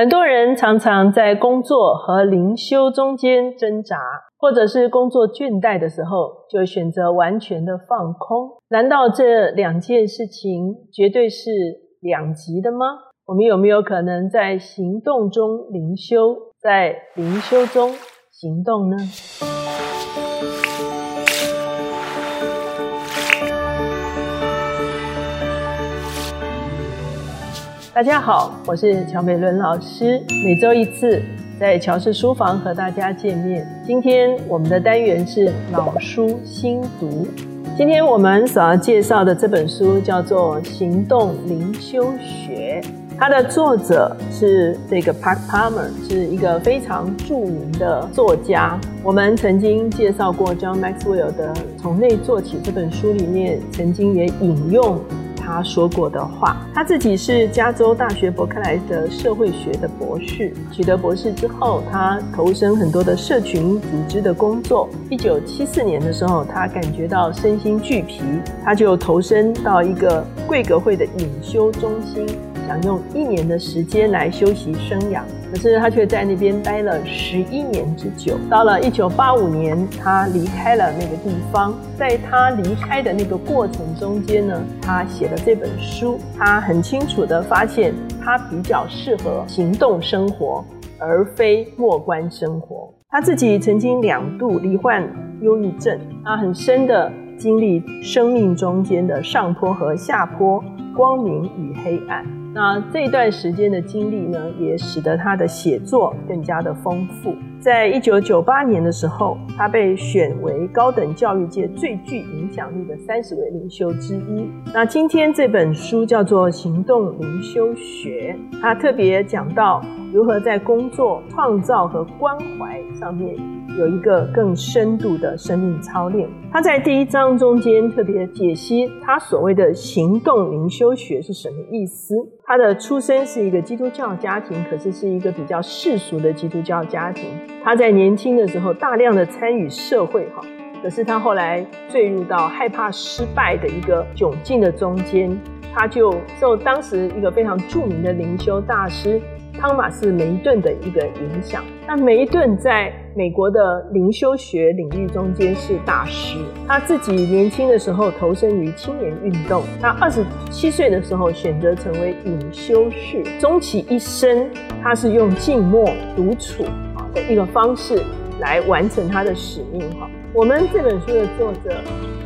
很多人常常在工作和灵修中间挣扎，或者是工作倦怠的时候，就选择完全的放空。难道这两件事情绝对是两极的吗？我们有没有可能在行动中灵修，在灵修中行动呢？大家好，我是乔美伦老师。每周一次在乔氏书房和大家见面。今天我们的单元是老书新读。今天我们所要介绍的这本书叫做《行动灵修学》，它的作者是这个 Park Palmer，是一个非常著名的作家。我们曾经介绍过 John Maxwell 的《从内做起》这本书里面，曾经也引用。他说过的话，他自己是加州大学伯克莱的社会学的博士。取得博士之后，他投身很多的社群组织的工作。一九七四年的时候，他感觉到身心俱疲，他就投身到一个贵格会的隐修中心。想用一年的时间来休息生养，可是他却在那边待了十一年之久。到了一九八五年，他离开了那个地方。在他离开的那个过程中间呢，他写了这本书。他很清楚的发现，他比较适合行动生活，而非默观生活。他自己曾经两度罹患忧郁症，他很深的经历生命中间的上坡和下坡，光明与黑暗。那这段时间的经历呢，也使得他的写作更加的丰富。在一九九八年的时候，他被选为高等教育界最具影响力的三十位领袖之一。那今天这本书叫做《行动灵修学》，他特别讲到如何在工作、创造和关怀上面有一个更深度的生命操练。他在第一章中间特别解析他所谓的行动灵修学是什么意思。他的出生是一个基督教家庭，可是是一个比较世俗的基督教家庭。他在年轻的时候大量的参与社会，哈，可是他后来坠入到害怕失败的一个窘境的中间，他就受当时一个非常著名的灵修大师。汤马斯·梅顿的一个影响。那梅顿在美国的灵修学领域中间是大师。他自己年轻的时候投身于青年运动。他二十七岁的时候选择成为隐修士，终其一生，他是用静默独处啊的一个方式来完成他的使命。哈，我们这本书的作者，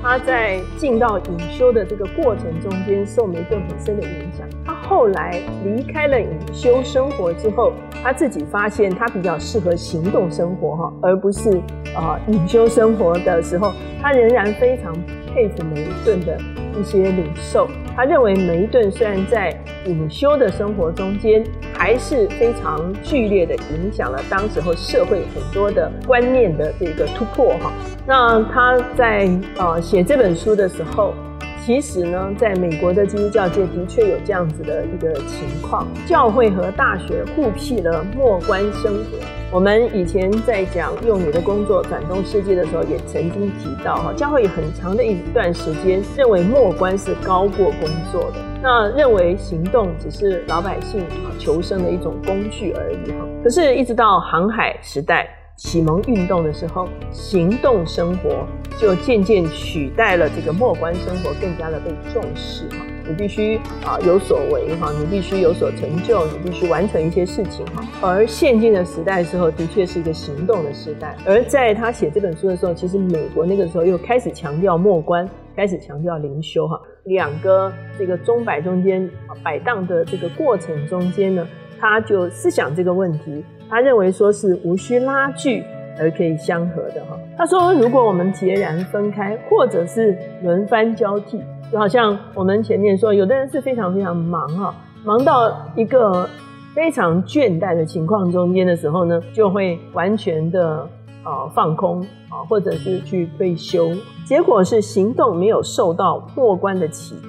他在进到隐修的这个过程中间，受梅顿很深的影响。后来离开了隐修生活之后，他自己发现他比较适合行动生活哈，而不是啊隐修生活的时候，他仍然非常佩服梅顿的一些领袖。他认为梅顿虽然在隐修的生活中间，还是非常剧烈的影响了当时候社会很多的观念的这个突破哈。那他在呃写这本书的时候。其实呢，在美国的基督教界的确有这样子的一个情况，教会和大学互辟了默观生活。我们以前在讲用你的工作转动世界的时候，也曾经提到哈，教会有很长的一段时间认为默观是高过工作的，那认为行动只是老百姓求生的一种工具而已哈。可是，一直到航海时代。启蒙运动的时候，行动生活就渐渐取代了这个默观生活，更加的被重视哈。你必须啊有所为哈，你必须有所成就，你必须完成一些事情哈。而现今的时代的时候，的确是一个行动的时代。而在他写这本书的时候，其实美国那个时候又开始强调默观，开始强调灵修哈。两个这个钟摆中间摆荡的这个过程中间呢，他就思想这个问题。他认为说是无需拉锯而可以相合的哈。他说，如果我们截然分开，或者是轮番交替，就好像我们前面说，有的人是非常非常忙哈，忙到一个非常倦怠的情况中间的时候呢，就会完全的啊放空啊，或者是去退休，结果是行动没有受到默观的启迪。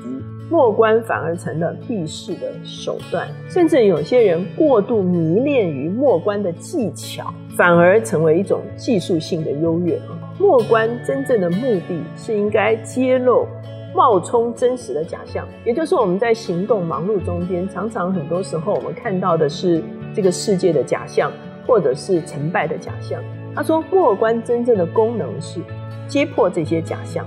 默观反而成了避世的手段，甚至有些人过度迷恋于默观的技巧，反而成为一种技术性的优越。默观真正的目的是应该揭露冒充真实的假象，也就是我们在行动忙碌中间，常常很多时候我们看到的是这个世界的假象，或者是成败的假象。他说，末观真正的功能是揭破这些假象，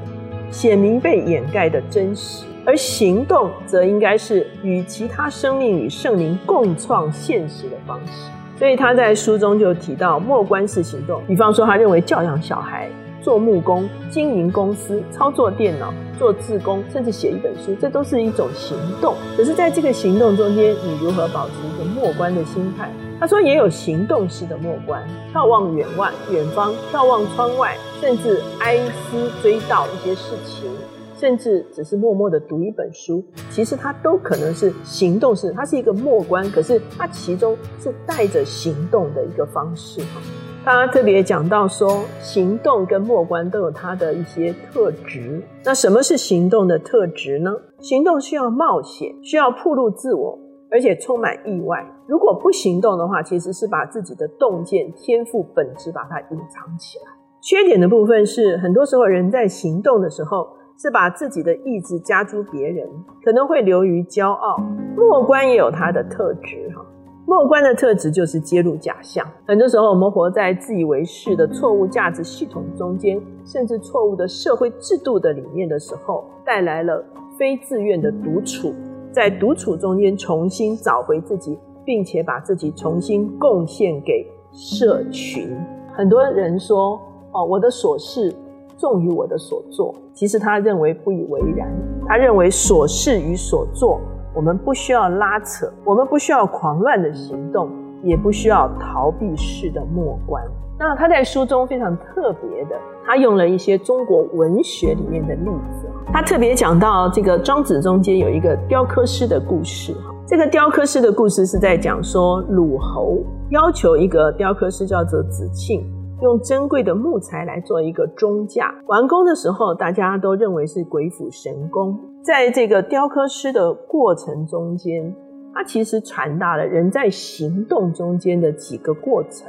显明被掩盖的真实，而行动则应该是与其他生命与圣灵共创现实的方式。所以他在书中就提到末观式行动，比方说他认为教养小孩。做木工、经营公司、操作电脑、做自工，甚至写一本书，这都是一种行动。可是，在这个行动中间，你如何保持一个默观的心态？他说，也有行动式的默观，眺望远外、远方，眺望窗外，甚至哀思追悼一些事情，甚至只是默默的读一本书，其实它都可能是行动式。它是一个默观，可是它其中是带着行动的一个方式哈。他特别讲到说，行动跟默观都有它的一些特质。那什么是行动的特质呢？行动需要冒险，需要暴露自我，而且充满意外。如果不行动的话，其实是把自己的洞见、天赋、本质把它隐藏起来。缺点的部分是，很多时候人在行动的时候，是把自己的意志加诸别人，可能会流于骄傲。末观也有它的特质，哈。默观的特质就是揭露假象。很多时候，我们活在自以为是的错误价值系统中间，甚至错误的社会制度的里面的时候，带来了非自愿的独处。在独处中间，重新找回自己，并且把自己重新贡献给社群。很多人说：“哦，我的所事重于我的所做。”其实他认为不以为然。他认为所事与所做。我们不需要拉扯，我们不需要狂乱的行动，也不需要逃避式的默观。那他在书中非常特别的，他用了一些中国文学里面的例子。他特别讲到这个庄子中间有一个雕刻师的故事。这个雕刻师的故事是在讲说鲁侯要求一个雕刻师叫做子庆，用珍贵的木材来做一个钟架。完工的时候，大家都认为是鬼斧神工。在这个雕刻师的过程中间，它其实传达了人在行动中间的几个过程。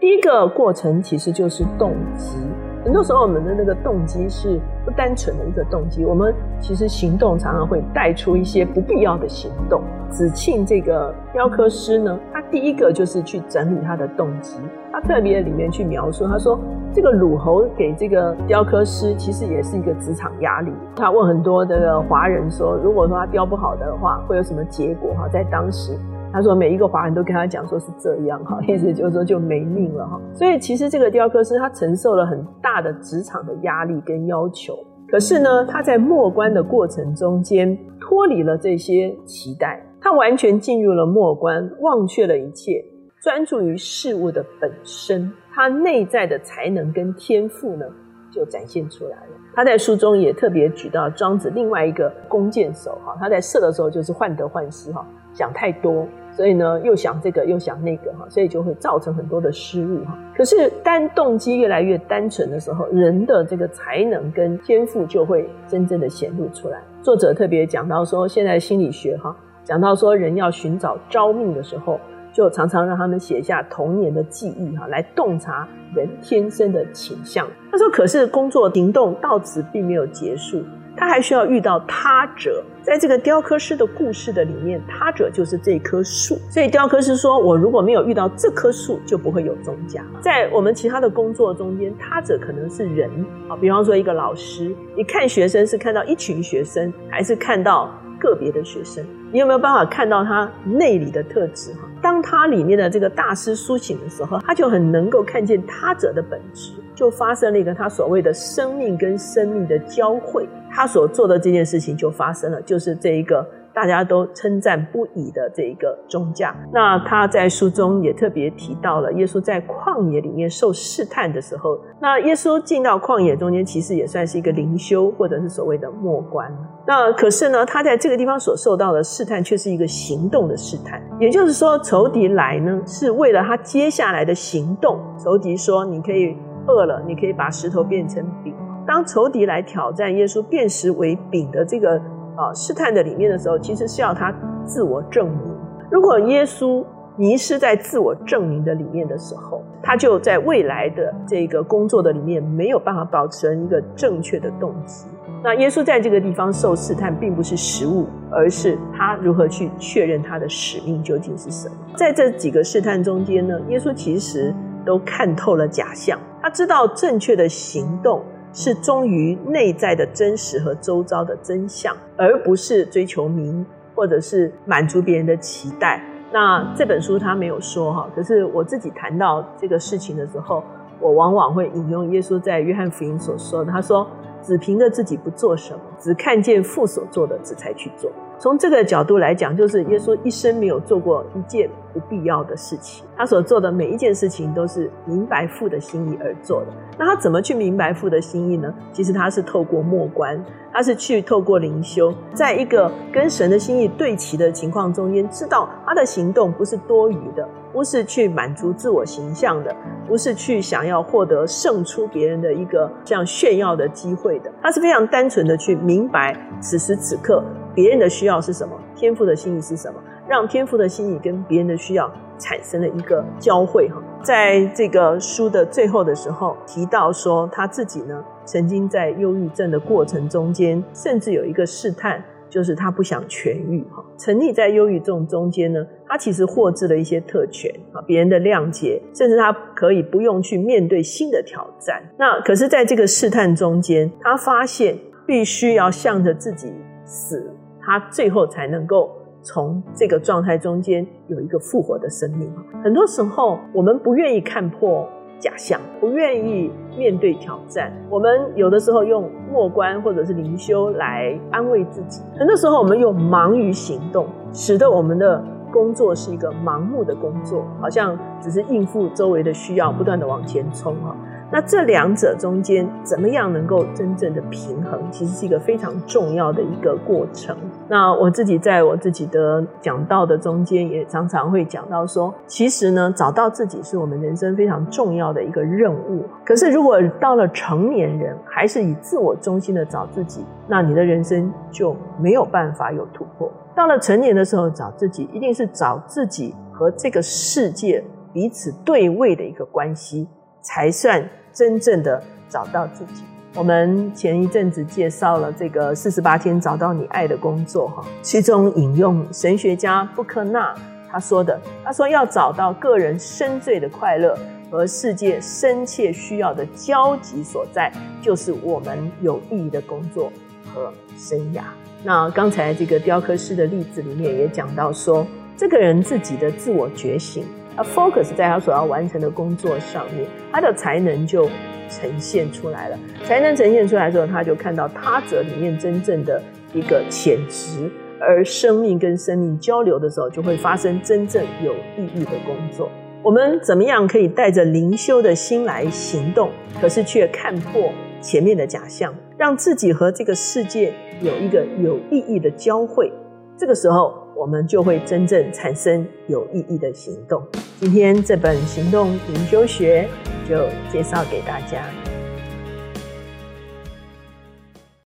第一个过程其实就是动机。很多时候，我们的那个动机是不单纯的一个动机。我们其实行动常常会带出一些不必要的行动。子庆这个雕刻师呢，他第一个就是去整理他的动机。他特别里面去描述，他说这个鲁侯给这个雕刻师其实也是一个职场压力。他问很多的华人说，如果说他雕不好的话，会有什么结果？哈，在当时。他说每一个华人都跟他讲说是这样哈，意思就是说就没命了哈。所以其实这个雕刻师他承受了很大的职场的压力跟要求，可是呢，他在默观的过程中间脱离了这些期待，他完全进入了默观，忘却了一切，专注于事物的本身，他内在的才能跟天赋呢就展现出来了。他在书中也特别举到庄子另外一个弓箭手哈，他在射的时候就是患得患失哈，想太多。所以呢，又想这个又想那个哈，所以就会造成很多的失误哈。可是，当动机越来越单纯的时候，人的这个才能跟天赋就会真正的显露出来。作者特别讲到说，现在心理学哈，讲到说人要寻找招命的时候，就常常让他们写下童年的记忆哈，来洞察人天生的倾向。他说，可是工作行动到此并没有结束。他还需要遇到他者，在这个雕刻师的故事的里面，他者就是这棵树。所以雕刻师说：“我如果没有遇到这棵树，就不会有宗家。”在我们其他的工作中间，他者可能是人啊，比方说一个老师，你看学生是看到一群学生，还是看到个别的学生？你有没有办法看到他内里的特质？哈，当他里面的这个大师苏醒的时候，他就很能够看见他者的本质，就发生了一个他所谓的生命跟生命的交汇。他所做的这件事情就发生了，就是这一个大家都称赞不已的这一个宗教。那他在书中也特别提到了，耶稣在旷野里面受试探的时候，那耶稣进到旷野中间，其实也算是一个灵修，或者是所谓的末观。那可是呢，他在这个地方所受到的试探，却是一个行动的试探。也就是说，仇敌来呢，是为了他接下来的行动。仇敌说：“你可以饿了，你可以把石头变成饼。”当仇敌来挑战耶稣辨识为丙的这个啊试探的里面的时候，其实是要他自我证明。如果耶稣迷失在自我证明的里面的时候，他就在未来的这个工作的里面没有办法保持一个正确的动机。那耶稣在这个地方受试探，并不是食物，而是他如何去确认他的使命究竟是什么。在这几个试探中间呢，耶稣其实都看透了假象，他知道正确的行动是忠于内在的真实和周遭的真相，而不是追求名或者是满足别人的期待。那这本书他没有说哈，可是我自己谈到这个事情的时候，我往往会引用耶稣在约翰福音所说的，他说。只凭着自己不做什么，只看见父所做的，只才去做。从这个角度来讲，就是耶稣一生没有做过一件不必要的事情。他所做的每一件事情都是明白父的心意而做的。那他怎么去明白父的心意呢？其实他是透过默观，他是去透过灵修，在一个跟神的心意对齐的情况中间，知道他的行动不是多余的。不是去满足自我形象的，不是去想要获得胜出别人的一个这样炫耀的机会的，他是非常单纯的去明白此时此刻别人的需要是什么，天赋的心意是什么，让天赋的心意跟别人的需要产生了一个交汇哈。在这个书的最后的时候提到说，他自己呢曾经在忧郁症的过程中间，甚至有一个试探。就是他不想痊愈哈，沉溺在忧郁症中间呢，他其实获知了一些特权啊，别人的谅解，甚至他可以不用去面对新的挑战。那可是，在这个试探中间，他发现必须要向着自己死，他最后才能够从这个状态中间有一个复活的生命。很多时候，我们不愿意看破。假象不愿意面对挑战，我们有的时候用默观或者是灵修来安慰自己，很多时候我们用忙于行动，使得我们的工作是一个盲目的工作，好像只是应付周围的需要，不断的往前冲哈。那这两者中间怎么样能够真正的平衡，其实是一个非常重要的一个过程。那我自己在我自己的讲道的中间，也常常会讲到说，其实呢，找到自己是我们人生非常重要的一个任务。可是如果到了成年人，还是以自我中心的找自己，那你的人生就没有办法有突破。到了成年的时候找自己，一定是找自己和这个世界彼此对位的一个关系，才算。真正的找到自己。我们前一阵子介绍了这个四十八天找到你爱的工作，哈，其中引用神学家布克纳他说的，他说要找到个人深邃的快乐和世界深切需要的交集所在，就是我们有意义的工作和生涯。那刚才这个雕刻师的例子里面也讲到说，这个人自己的自我觉醒。他 focus 在他所要完成的工作上面，他的才能就呈现出来了。才能呈现出来之后，他就看到他者里面真正的一个潜质，而生命跟生命交流的时候，就会发生真正有意义的工作。我们怎么样可以带着灵修的心来行动，可是却看破前面的假象，让自己和这个世界有一个有意义的交汇？这个时候。我们就会真正产生有意义的行动。今天这本《行动灵修学》就介绍给大家。